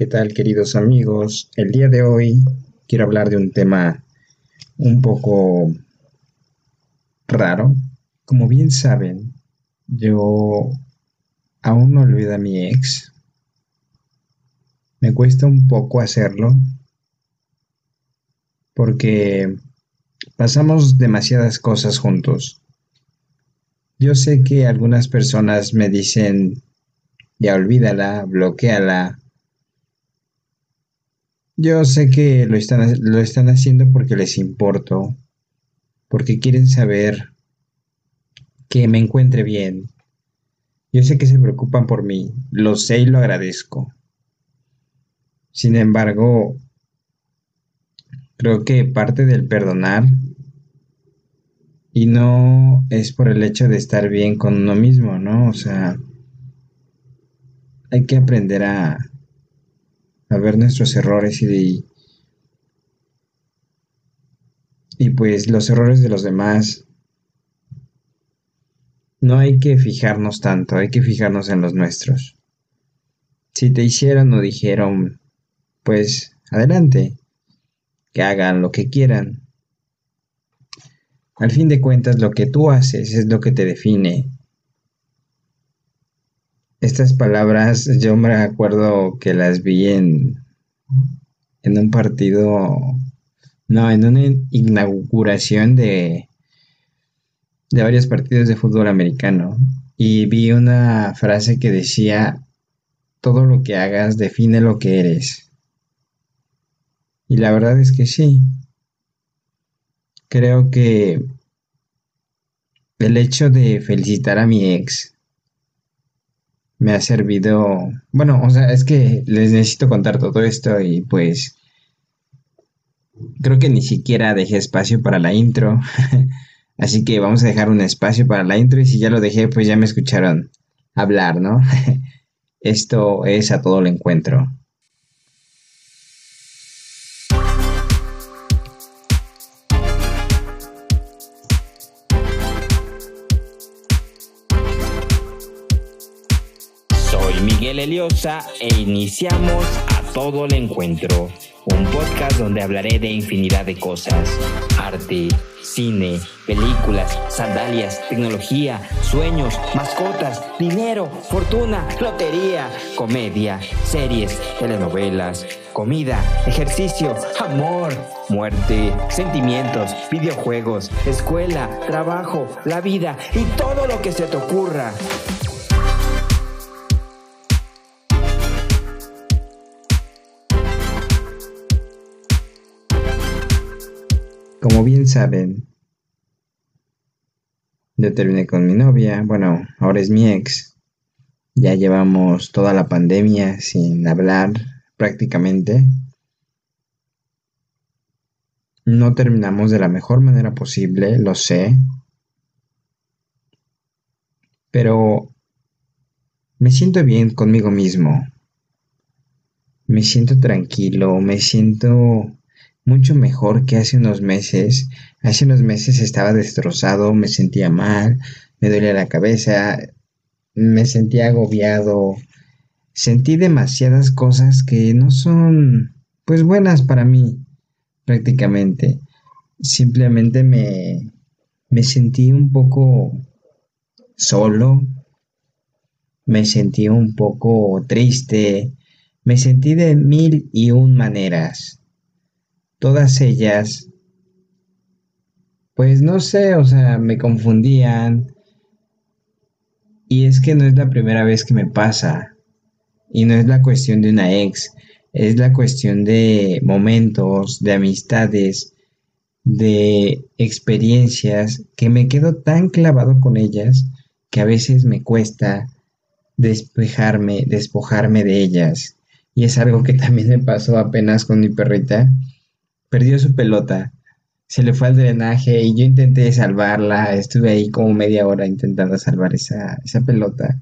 ¿Qué tal queridos amigos? El día de hoy quiero hablar de un tema un poco raro. Como bien saben, yo aún no olvido a mi ex. Me cuesta un poco hacerlo porque pasamos demasiadas cosas juntos. Yo sé que algunas personas me dicen, ya olvídala, bloqueala, yo sé que lo están, lo están haciendo porque les importo, porque quieren saber que me encuentre bien. Yo sé que se preocupan por mí, lo sé y lo agradezco. Sin embargo, creo que parte del perdonar y no es por el hecho de estar bien con uno mismo, ¿no? O sea, hay que aprender a, a ver nuestros errores y y pues los errores de los demás no hay que fijarnos tanto, hay que fijarnos en los nuestros. Si te hicieron o dijeron, pues adelante, que hagan lo que quieran. Al fin de cuentas, lo que tú haces es lo que te define estas palabras yo me acuerdo que las vi en, en un partido, no, en una inauguración de, de varios partidos de fútbol americano. Y vi una frase que decía, todo lo que hagas define lo que eres. Y la verdad es que sí. Creo que el hecho de felicitar a mi ex me ha servido, bueno, o sea, es que les necesito contar todo esto y pues creo que ni siquiera dejé espacio para la intro, así que vamos a dejar un espacio para la intro y si ya lo dejé, pues ya me escucharon hablar, ¿no? Esto es a todo el encuentro. Eliosa e iniciamos a todo el encuentro, un podcast donde hablaré de infinidad de cosas, arte, cine, películas, sandalias, tecnología, sueños, mascotas, dinero, fortuna, lotería, comedia, series, telenovelas, comida, ejercicio, amor, muerte, sentimientos, videojuegos, escuela, trabajo, la vida y todo lo que se te ocurra. Como bien saben, yo terminé con mi novia, bueno, ahora es mi ex. Ya llevamos toda la pandemia sin hablar prácticamente. No terminamos de la mejor manera posible, lo sé. Pero me siento bien conmigo mismo. Me siento tranquilo, me siento mucho mejor que hace unos meses. Hace unos meses estaba destrozado, me sentía mal, me dolía la cabeza, me sentía agobiado. Sentí demasiadas cosas que no son pues buenas para mí prácticamente. Simplemente me, me sentí un poco solo, me sentí un poco triste, me sentí de mil y un maneras todas ellas, pues no sé, o sea, me confundían. Y es que no es la primera vez que me pasa. Y no es la cuestión de una ex, es la cuestión de momentos, de amistades, de experiencias que me quedo tan clavado con ellas que a veces me cuesta despejarme, despojarme de ellas. Y es algo que también me pasó apenas con mi perrita, perdió su pelota, se le fue al drenaje y yo intenté salvarla, estuve ahí como media hora intentando salvar esa, esa pelota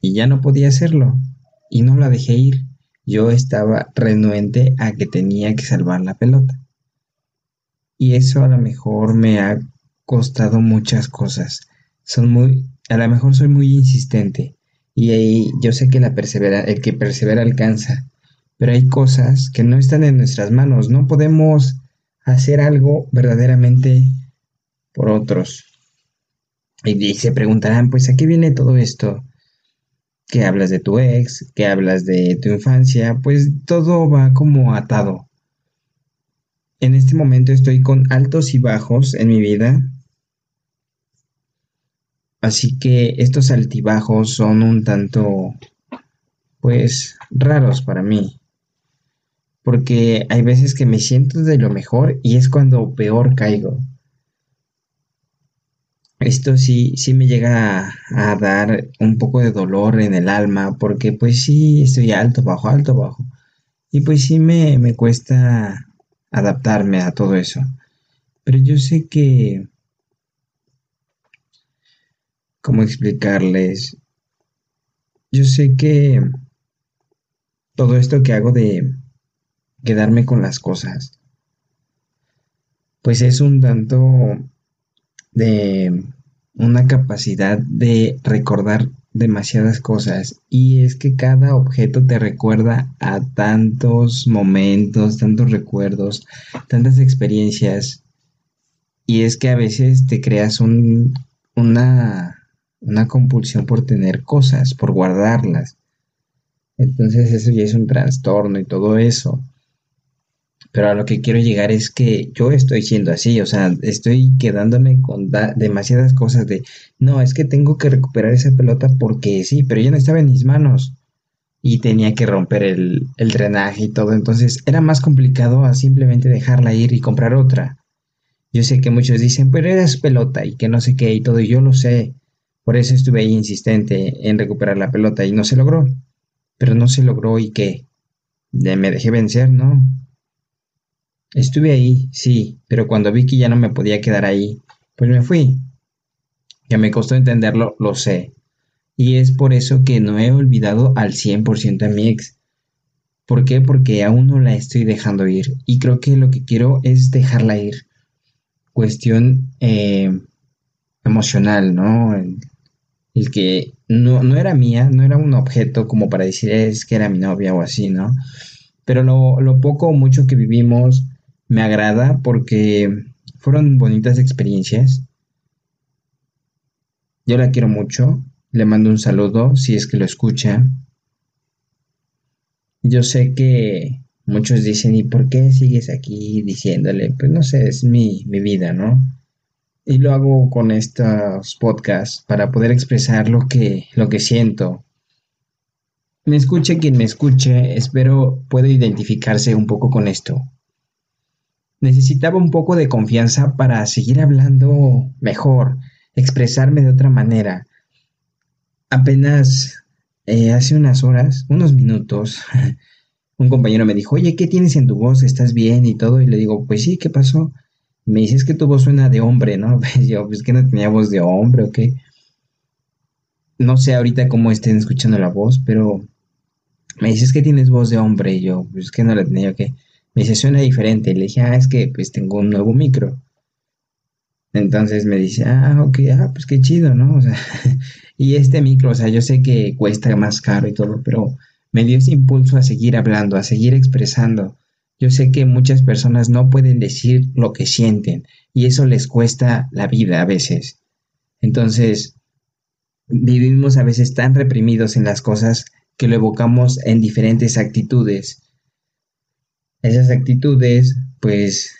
y ya no podía hacerlo y no la dejé ir. Yo estaba renuente a que tenía que salvar la pelota. Y eso a lo mejor me ha costado muchas cosas. Son muy, a lo mejor soy muy insistente Y ahí yo sé que la persevera, el que persevera alcanza, pero hay cosas que no están en nuestras manos, no podemos hacer algo verdaderamente por otros. Y, se preguntarán, pues, ¿a qué viene todo esto? ¿Qué hablas de tu ex? ¿Qué hablas de tu infancia? Pues todo va como atado. En este momento estoy con altos y bajos en mi vida. Así que estos altibajos son un tanto, pues, raros para mí. Porque hay veces que me siento de lo mejor y es cuando peor caigo. Esto sí, sí me llega a, dar un poco de dolor en el alma, porque pues sí, estoy alto, bajo, alto, bajo. Y pues sí me, me cuesta adaptarme a todo eso. Pero yo sé que... ¿Cómo explicarles? Yo sé que todo esto que hago de quedarme con las cosas, pues es un tanto de una capacidad de recordar demasiadas cosas y es que cada objeto te recuerda a tantos momentos, tantos recuerdos, tantas experiencias y es que a veces te creas un, una, una compulsión por tener cosas, por guardarlas. Entonces eso ya es un trastorno y todo eso. Pero a lo que quiero llegar es que yo estoy siendo así, o sea, estoy quedándome con demasiadas cosas de, no, es que tengo que recuperar esa pelota porque sí, pero ya no estaba en mis manos y tenía que romper el, el drenaje y todo, entonces era más complicado a simplemente dejarla ir y comprar otra. Yo sé que muchos dicen, pero era su pelota y que no sé qué y todo, y yo lo sé, por eso estuve ahí insistente en recuperar la pelota y no se logró, pero no se logró y qué, me dejé vencer, ¿no? Estuve ahí, sí, pero cuando vi que ya no me podía quedar ahí, pues me fui. Ya me costó entenderlo, lo sé. Y es por eso que no he olvidado al 100% a mi ex. ¿Por qué? Porque aún no la estoy dejando ir. Y creo que lo que quiero es dejarla ir. Cuestión eh, emocional, ¿no? El, que no, no, era mía, no era un objeto como para decir es que era mi novia o así, ¿no? Pero lo, lo poco o mucho que vivimos, me agrada porque fueron bonitas experiencias. Yo la quiero mucho. Le mando un saludo si es que lo escucha. Yo sé que muchos dicen, ¿y por qué sigues aquí diciéndole? Pues no sé, es mi, mi vida, ¿no? Y lo hago con estos podcasts para poder expresar lo que, lo que siento. Me escuche quien me escuche, espero pueda identificarse un poco con esto necesitaba un poco de confianza para seguir hablando mejor, expresarme de otra manera. Apenas eh, hace unas horas, unos minutos, un compañero me dijo, oye, ¿qué tienes en tu voz? ¿Estás bien? Y todo. Y le digo, pues sí, ¿qué pasó? Me dices que tu voz suena de hombre, ¿no? Pues yo, pues que no tenía voz de hombre o qué. No sé ahorita cómo estén escuchando la voz, pero me dices que tienes voz de hombre. Y yo, pues que no la tenía, ¿qué? Me dice, suena diferente. Le dije, ah, es que pues tengo un nuevo micro. Entonces me dice, ah, ok, ah, pues qué chido, ¿no? Y este micro, o sea, yo sé que cuesta más caro y todo, pero me dio ese impulso a seguir hablando, a seguir expresando. Yo sé que muchas personas no pueden decir lo que sienten y eso les cuesta la vida a veces. Entonces, vivimos a veces tan reprimidos en las cosas que lo evocamos en diferentes actitudes esas actitudes pues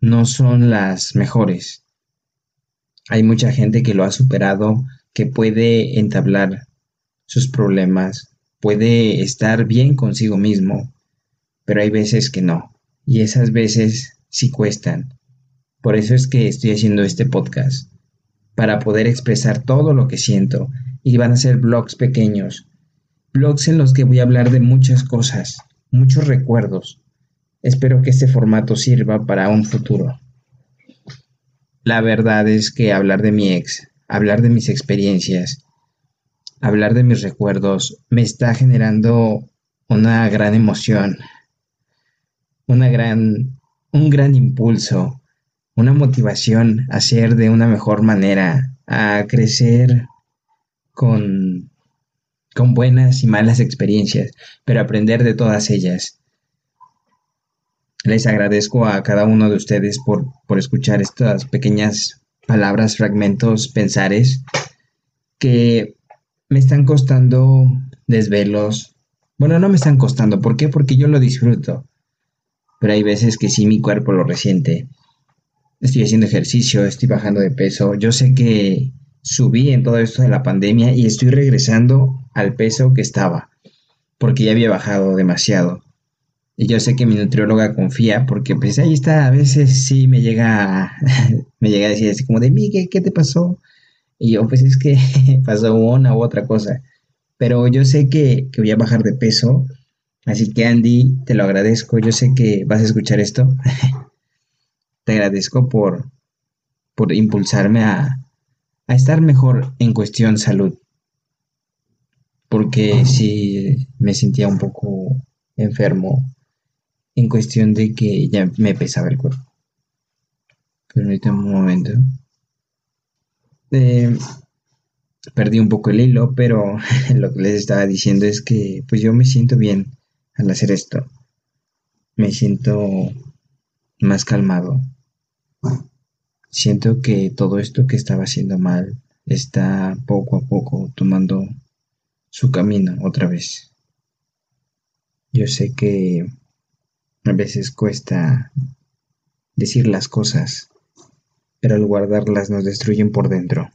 no son las mejores. Hay mucha gente que lo ha superado, que puede entablar sus problemas, puede estar bien consigo mismo, pero hay veces que no. Y esas veces sí cuestan. Por eso es que estoy haciendo este podcast, para poder expresar todo lo que siento. Y van a ser blogs pequeños, blogs en los que voy a hablar de muchas cosas, muchos recuerdos, Espero que este formato sirva para un futuro. La verdad es que hablar de mi ex, hablar de mis experiencias, hablar de mis recuerdos, me está generando una gran emoción, una gran, un gran impulso, una motivación a ser de una mejor manera, a crecer con, con buenas y malas experiencias, pero aprender de todas ellas. Les agradezco a cada uno de ustedes por, por escuchar estas pequeñas palabras, fragmentos, pensares que me están costando desvelos. Bueno, no me están costando. ¿Por qué? Porque yo lo disfruto. Pero hay veces que sí mi cuerpo lo resiente. Estoy haciendo ejercicio, estoy bajando de peso. Yo sé que subí en todo esto de la pandemia y estoy regresando al peso que estaba. Porque ya había bajado demasiado. Y yo sé que mi nutrióloga confía porque pues ahí está, a veces sí me llega, me llega a decir así como de, Miguel, ¿qué te pasó? Y yo pues es que pasó una u otra cosa. Pero yo sé que, que voy a bajar de peso. Así que Andy, te lo agradezco. Yo sé que vas a escuchar esto. te agradezco por, por impulsarme a, a estar mejor en cuestión salud. Porque sí me sentía un poco enfermo en cuestión de que ya me pesaba el cuerpo. Ahorita un momento. Eh, perdí un poco el hilo, pero lo que les estaba diciendo es que pues yo me siento bien al hacer esto. Me siento más calmado. Siento que todo esto que estaba haciendo mal está poco a poco tomando su camino otra vez. Yo sé que a veces cuesta decir las cosas, pero al guardarlas nos destruyen por dentro.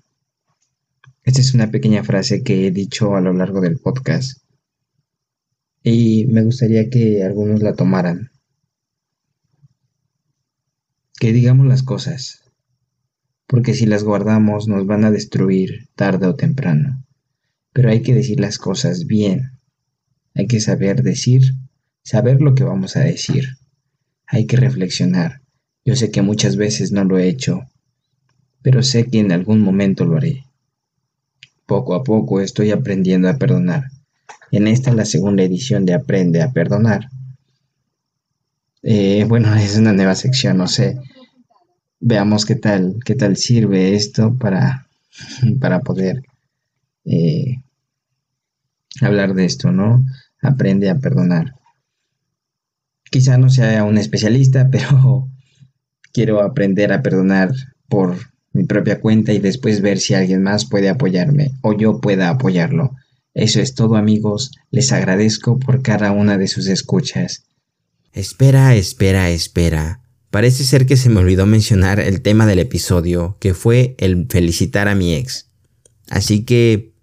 Esta es una pequeña frase que he dicho a lo largo del podcast y me gustaría que algunos la tomaran. Que digamos las cosas, porque si las guardamos nos van a destruir tarde o temprano. Pero hay que decir las cosas bien. Hay que saber decir saber lo que vamos a decir. Hay que reflexionar. Yo sé que muchas veces no lo he hecho, pero sé que en algún momento lo haré. Poco a poco estoy aprendiendo a perdonar. En esta la segunda edición de Aprende a Perdonar. Eh, bueno, es una nueva sección, no sé. Veamos qué tal, qué tal sirve esto para, para poder eh, hablar de esto, ¿no? Aprende a perdonar. Quizá no sea un especialista, pero quiero aprender a perdonar por mi propia cuenta y después ver si alguien más puede apoyarme o yo pueda apoyarlo. Eso es todo amigos, les agradezco por cada una de sus escuchas. Espera, espera, espera. Parece ser que se me olvidó mencionar el tema del episodio, que fue el felicitar a mi ex. Así que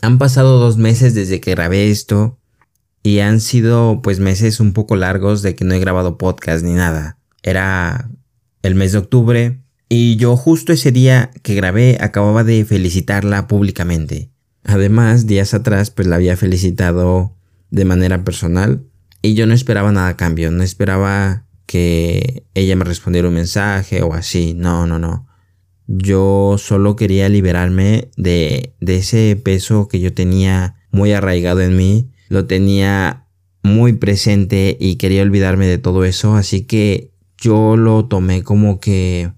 han pasado dos meses desde que grabé esto y han sido pues meses un poco largos de que no he grabado podcast ni nada. Era el mes de octubre y yo justo ese día que grabé acababa de felicitarla públicamente. Además, días atrás pues la había felicitado de manera personal y yo no esperaba nada a cambio, no esperaba que ella me respondiera un mensaje o así, no, no, no. Yo solo quería liberarme de, de ese peso que yo tenía muy arraigado en mí lo tenía muy presente y quería olvidarme de todo eso, así que yo lo tomé como que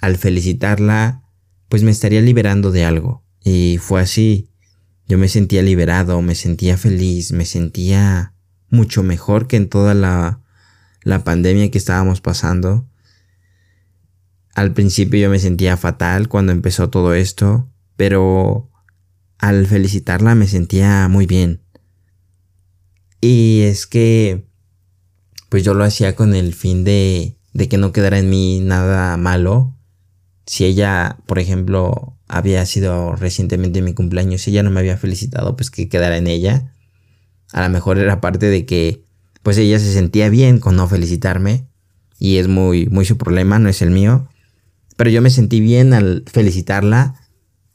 al felicitarla, pues me estaría liberando de algo. Y fue así. Yo me sentía liberado, me sentía feliz, me sentía mucho mejor que en toda la, la pandemia que estábamos pasando. Al principio yo me sentía fatal cuando empezó todo esto, pero al felicitarla me sentía muy bien. Y es que, pues yo lo hacía con el fin de, de que no quedara en mí nada malo. Si ella, por ejemplo, había sido recientemente mi cumpleaños, si ella no me había felicitado, pues que quedara en ella. A lo mejor era parte de que, pues ella se sentía bien con no felicitarme. Y es muy, muy su problema, no es el mío. Pero yo me sentí bien al felicitarla.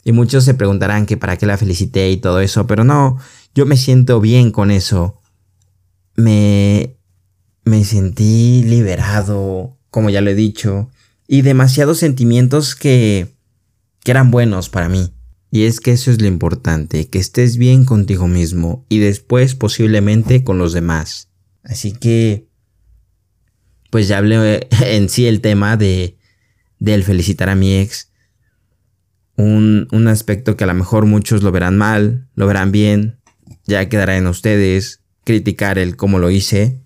Y muchos se preguntarán que para qué la felicité y todo eso. Pero no, yo me siento bien con eso me, me sentí liberado, como ya lo he dicho, y demasiados sentimientos que, que eran buenos para mí. Y es que eso es lo importante, que estés bien contigo mismo y después posiblemente con los demás. Así que, pues ya hablé en sí el tema de, del felicitar a mi ex. un, un aspecto que a lo mejor muchos lo verán mal, lo verán bien, ya quedará en ustedes criticar el cómo lo hice,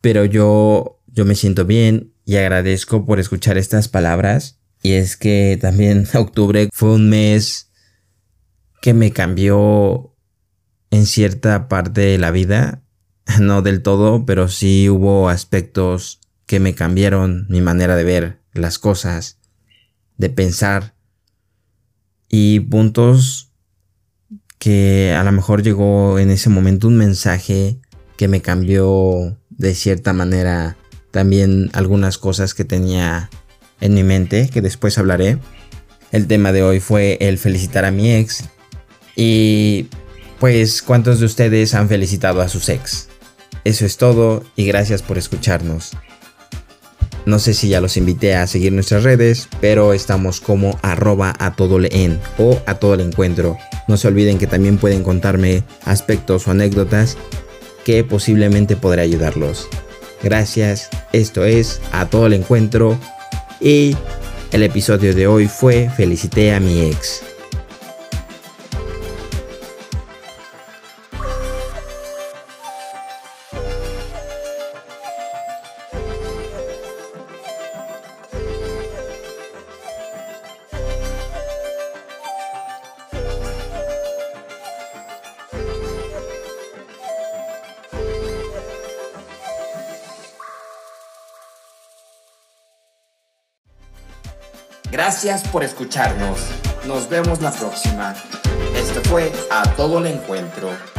pero yo, yo me siento bien y agradezco por escuchar estas palabras. Y es que también octubre fue un mes que me cambió en cierta parte de la vida, no del todo, pero sí hubo aspectos que me cambiaron mi manera de ver las cosas, de pensar y puntos que a lo mejor llegó en ese momento un mensaje que me cambió de cierta manera también algunas cosas que tenía en mi mente que después hablaré. El tema de hoy fue el felicitar a mi ex y pues cuántos de ustedes han felicitado a sus ex. Eso es todo y gracias por escucharnos. No sé si ya los invité a seguir nuestras redes, pero estamos como arroba a todo leen o a todo el encuentro. No se olviden que también pueden contarme aspectos o anécdotas que posiblemente podré ayudarlos. Gracias, esto es a todo el encuentro y el episodio de hoy fue Felicité a mi ex. Gracias por escucharnos. Nos vemos la próxima. Esto fue A Todo el Encuentro.